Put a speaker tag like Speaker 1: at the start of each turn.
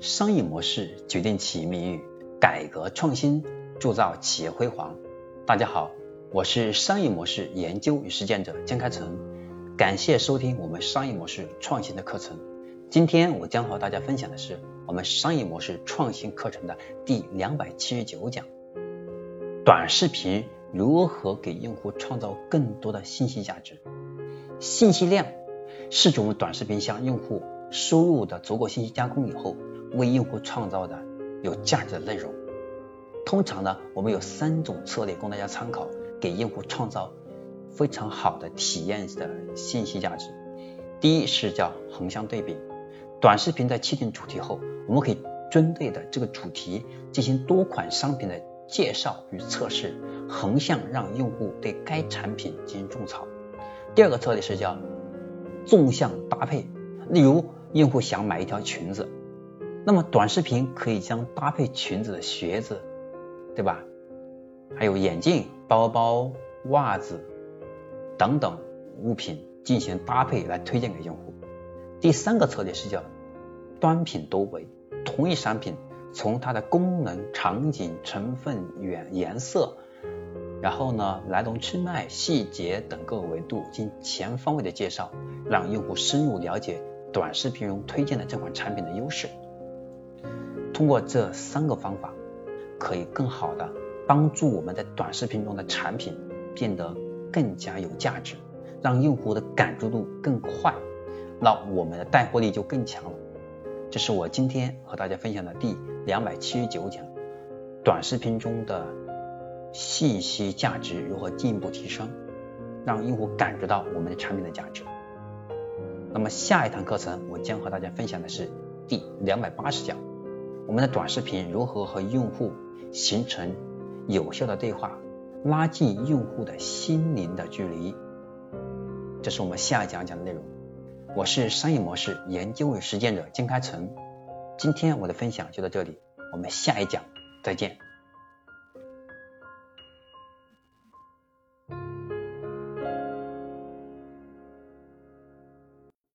Speaker 1: 商业模式决定企业命运，改革创新铸造企业辉煌。大家好，我是商业模式研究与实践者江开成，感谢收听我们商业模式创新的课程。今天我将和大家分享的是我们商业模式创新课程的第两百七十九讲：短视频如何给用户创造更多的信息价值？信息量是指我们短视频向用户输入的足够信息加工以后。为用户创造的有价值的内容，通常呢，我们有三种策略供大家参考，给用户创造非常好的体验的信息价值。第一是叫横向对比，短视频在确定主题后，我们可以针对的这个主题进行多款商品的介绍与测试，横向让用户对该产品进行种草。第二个策略是叫纵向搭配，例如用户想买一条裙子。那么短视频可以将搭配裙子的鞋子，对吧？还有眼镜、包包、袜子等等物品进行搭配来推荐给用户。第三个策略是叫端品多维，同一商品从它的功能、场景、成分、原颜色，然后呢来龙去脉、细节等各个维度进行全方位的介绍，让用户深入了解短视频中推荐的这款产品的优势。通过这三个方法，可以更好的帮助我们在短视频中的产品变得更加有价值，让用户的感知度更快，那我们的带货力就更强了。这是我今天和大家分享的第两百七十九讲，短视频中的信息价值如何进一步提升，让用户感知到我们的产品的价值。那么下一堂课程我将和大家分享的是第两百八十讲。我们的短视频如何和用户形成有效的对话，拉近用户的心灵的距离？这是我们下一讲讲的内容。我是商业模式研究与实践者金开成，今天我的分享就到这里，我们下一讲再见。